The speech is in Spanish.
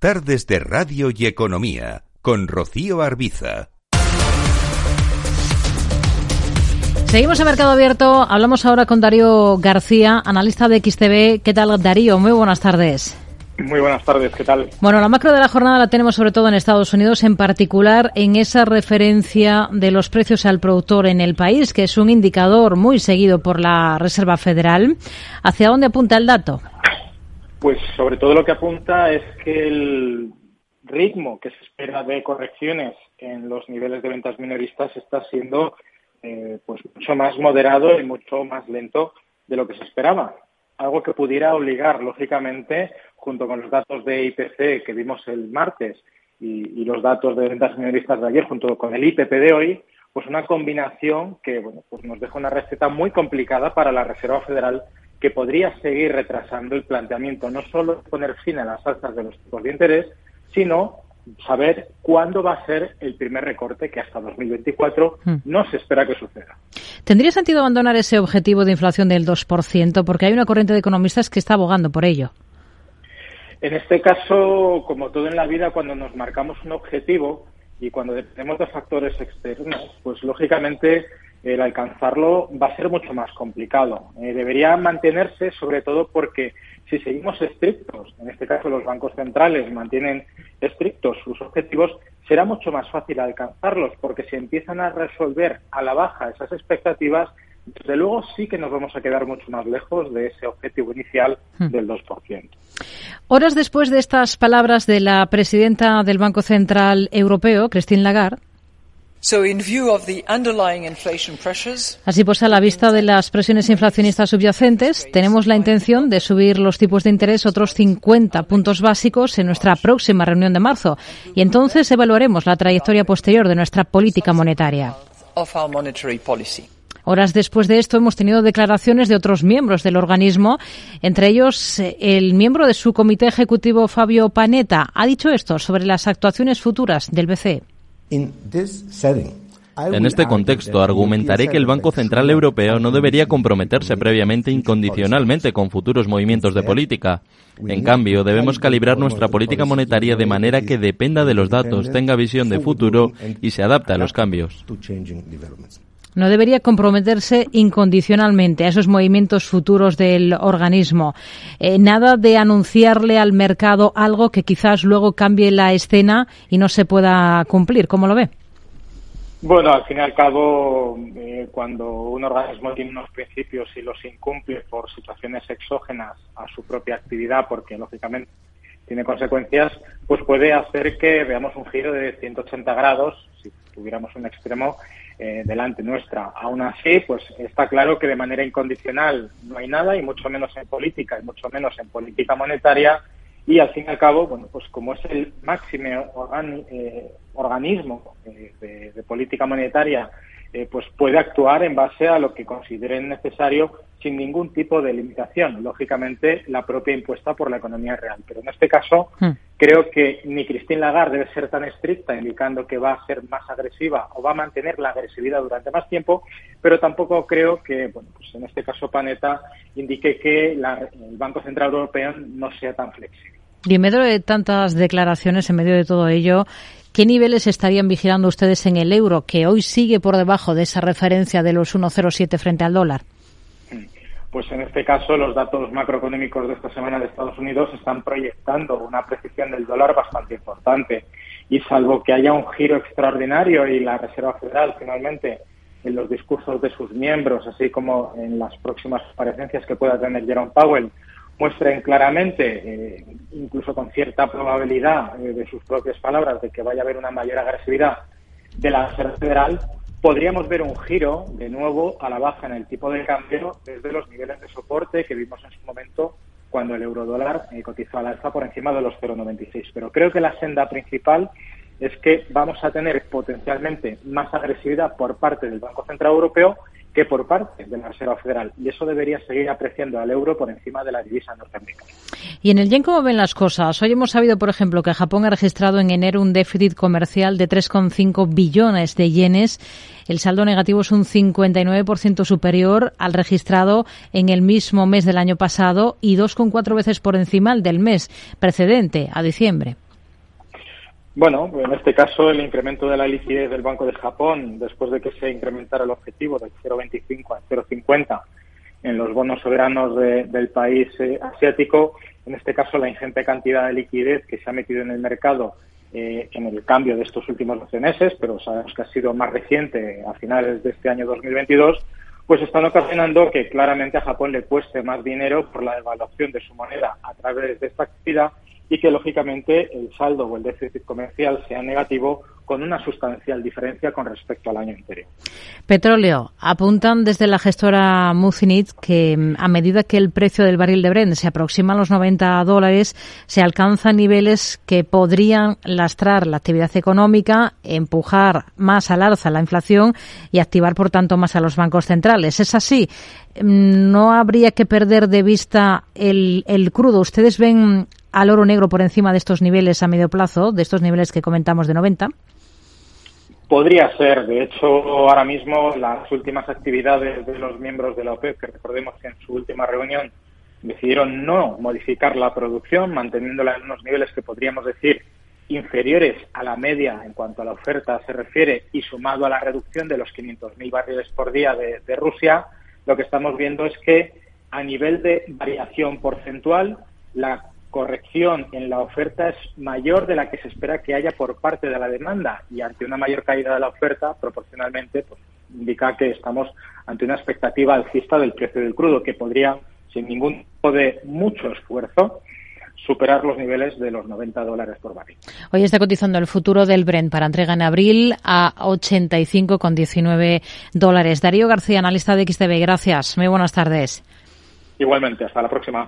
Tardes de Radio y Economía con Rocío Arbiza. Seguimos en Mercado Abierto. Hablamos ahora con Darío García, analista de XTV. ¿Qué tal, Darío? Muy buenas tardes. Muy buenas tardes, ¿qué tal? Bueno, la macro de la jornada la tenemos sobre todo en Estados Unidos, en particular en esa referencia de los precios al productor en el país, que es un indicador muy seguido por la Reserva Federal. ¿Hacia dónde apunta el dato? Pues sobre todo lo que apunta es que el ritmo que se espera de correcciones en los niveles de ventas minoristas está siendo eh, pues mucho más moderado y mucho más lento de lo que se esperaba. Algo que pudiera obligar, lógicamente, junto con los datos de IPC que vimos el martes y, y los datos de ventas minoristas de ayer, junto con el IPP de hoy, pues una combinación que bueno, pues nos deja una receta muy complicada para la Reserva Federal que podría seguir retrasando el planteamiento no solo de poner fin a las alzas de los tipos de interés, sino saber cuándo va a ser el primer recorte que hasta 2024 hmm. no se espera que suceda. ¿Tendría sentido abandonar ese objetivo de inflación del 2%? Porque hay una corriente de economistas que está abogando por ello. En este caso, como todo en la vida, cuando nos marcamos un objetivo y cuando dependemos de factores externos, pues lógicamente el alcanzarlo va a ser mucho más complicado. Eh, debería mantenerse sobre todo porque si seguimos estrictos, en este caso los bancos centrales mantienen estrictos sus objetivos, será mucho más fácil alcanzarlos porque si empiezan a resolver a la baja esas expectativas, desde luego sí que nos vamos a quedar mucho más lejos de ese objetivo inicial hmm. del 2%. Horas después de estas palabras de la presidenta del Banco Central Europeo, Christine Lagarde, Así pues, a la vista de las presiones inflacionistas subyacentes, tenemos la intención de subir los tipos de interés otros 50 puntos básicos en nuestra próxima reunión de marzo y entonces evaluaremos la trayectoria posterior de nuestra política monetaria. Horas después de esto hemos tenido declaraciones de otros miembros del organismo, entre ellos eh, el miembro de su comité ejecutivo Fabio Panetta ha dicho esto sobre las actuaciones futuras del BCE. En este contexto, argumentaré que el Banco Central Europeo no debería comprometerse previamente incondicionalmente con futuros movimientos de política. En cambio, debemos calibrar nuestra política monetaria de manera que dependa de los datos, tenga visión de futuro y se adapte a los cambios. No debería comprometerse incondicionalmente a esos movimientos futuros del organismo. Eh, nada de anunciarle al mercado algo que quizás luego cambie la escena y no se pueda cumplir. ¿Cómo lo ve? Bueno, al fin y al cabo, eh, cuando un organismo tiene unos principios y los incumple por situaciones exógenas a su propia actividad, porque lógicamente tiene consecuencias, pues puede hacer que veamos un giro de 180 grados, si tuviéramos un extremo, eh, delante nuestra. Aún así, pues está claro que de manera incondicional no hay nada, y mucho menos en política, y mucho menos en política monetaria, y al fin y al cabo, bueno, pues como es el máximo eh, organismo eh, de, política monetaria, pues puede actuar en base a lo que consideren necesario sin ningún tipo de limitación, lógicamente la propia impuesta por la economía real. Pero en este caso, hmm. creo que ni Christine Lagarde debe ser tan estricta, indicando que va a ser más agresiva o va a mantener la agresividad durante más tiempo, pero tampoco creo que, bueno, pues en este caso Panetta indique que el Banco Central Europeo no sea tan flexible. Y en medio de tantas declaraciones, en medio de todo ello, ¿Qué niveles estarían vigilando ustedes en el euro, que hoy sigue por debajo de esa referencia de los 1,07 frente al dólar? pues en este caso los datos macroeconómicos de esta semana de Estados Unidos están proyectando una precisión del dólar bastante importante. Y salvo que haya un giro extraordinario y la Reserva Federal finalmente en los discursos de sus miembros, así como en las próximas comparecencias que pueda tener Jerome Powell, muestren claramente, eh, incluso con cierta probabilidad eh, de sus propias palabras, de que vaya a haber una mayor agresividad de la Reserva Federal, podríamos ver un giro de nuevo a la baja en el tipo de cambio desde los niveles de soporte que vimos en su momento cuando el eurodólar eh, cotizó al alza por encima de los 0,96. Pero creo que la senda principal es que vamos a tener potencialmente más agresividad por parte del Banco Central Europeo que por parte de la Reserva Federal. Y eso debería seguir apreciando al euro por encima de la divisa norteamericana. ¿Y en el yen cómo ven las cosas? Hoy hemos sabido, por ejemplo, que Japón ha registrado en enero un déficit comercial de 3,5 billones de yenes. El saldo negativo es un 59% superior al registrado en el mismo mes del año pasado y 2,4 veces por encima del mes precedente, a diciembre. Bueno, en este caso el incremento de la liquidez del Banco de Japón, después de que se incrementara el objetivo del 0,25 a 0,50 en los bonos soberanos del país eh, asiático, en este caso la ingente cantidad de liquidez que se ha metido en el mercado eh, en el cambio de estos últimos 12 meses, pero sabemos que ha sido más reciente a finales de este año 2022, pues están ocasionando que claramente a Japón le cueste más dinero por la devaluación de su moneda a través de esta actividad y que lógicamente el saldo o el déficit comercial sea negativo con una sustancial diferencia con respecto al año anterior. Petróleo. Apuntan desde la gestora Muzinit que mm, a medida que el precio del barril de Brent se aproxima a los 90 dólares, se alcanzan niveles que podrían lastrar la actividad económica, empujar más al alza la inflación y activar, por tanto, más a los bancos centrales. ¿Es así? Mm, ¿No habría que perder de vista el, el crudo? ¿Ustedes ven al oro negro por encima de estos niveles a medio plazo, de estos niveles que comentamos de 90? Podría ser. De hecho, ahora mismo las últimas actividades de los miembros de la OPEP, que recordemos que en su última reunión decidieron no modificar la producción, manteniéndola en unos niveles que podríamos decir inferiores a la media en cuanto a la oferta se refiere y sumado a la reducción de los 500.000 barriles por día de, de Rusia, lo que estamos viendo es que a nivel de variación porcentual, la corrección en la oferta es mayor de la que se espera que haya por parte de la demanda y ante una mayor caída de la oferta, proporcionalmente, pues, indica que estamos ante una expectativa alcista del precio del crudo que podría, sin ningún tipo de mucho esfuerzo, superar los niveles de los 90 dólares por barril. Hoy está cotizando el futuro del Brent para entrega en abril a 85,19 dólares. Darío García, analista de XTV, gracias. Muy buenas tardes. Igualmente, hasta la próxima.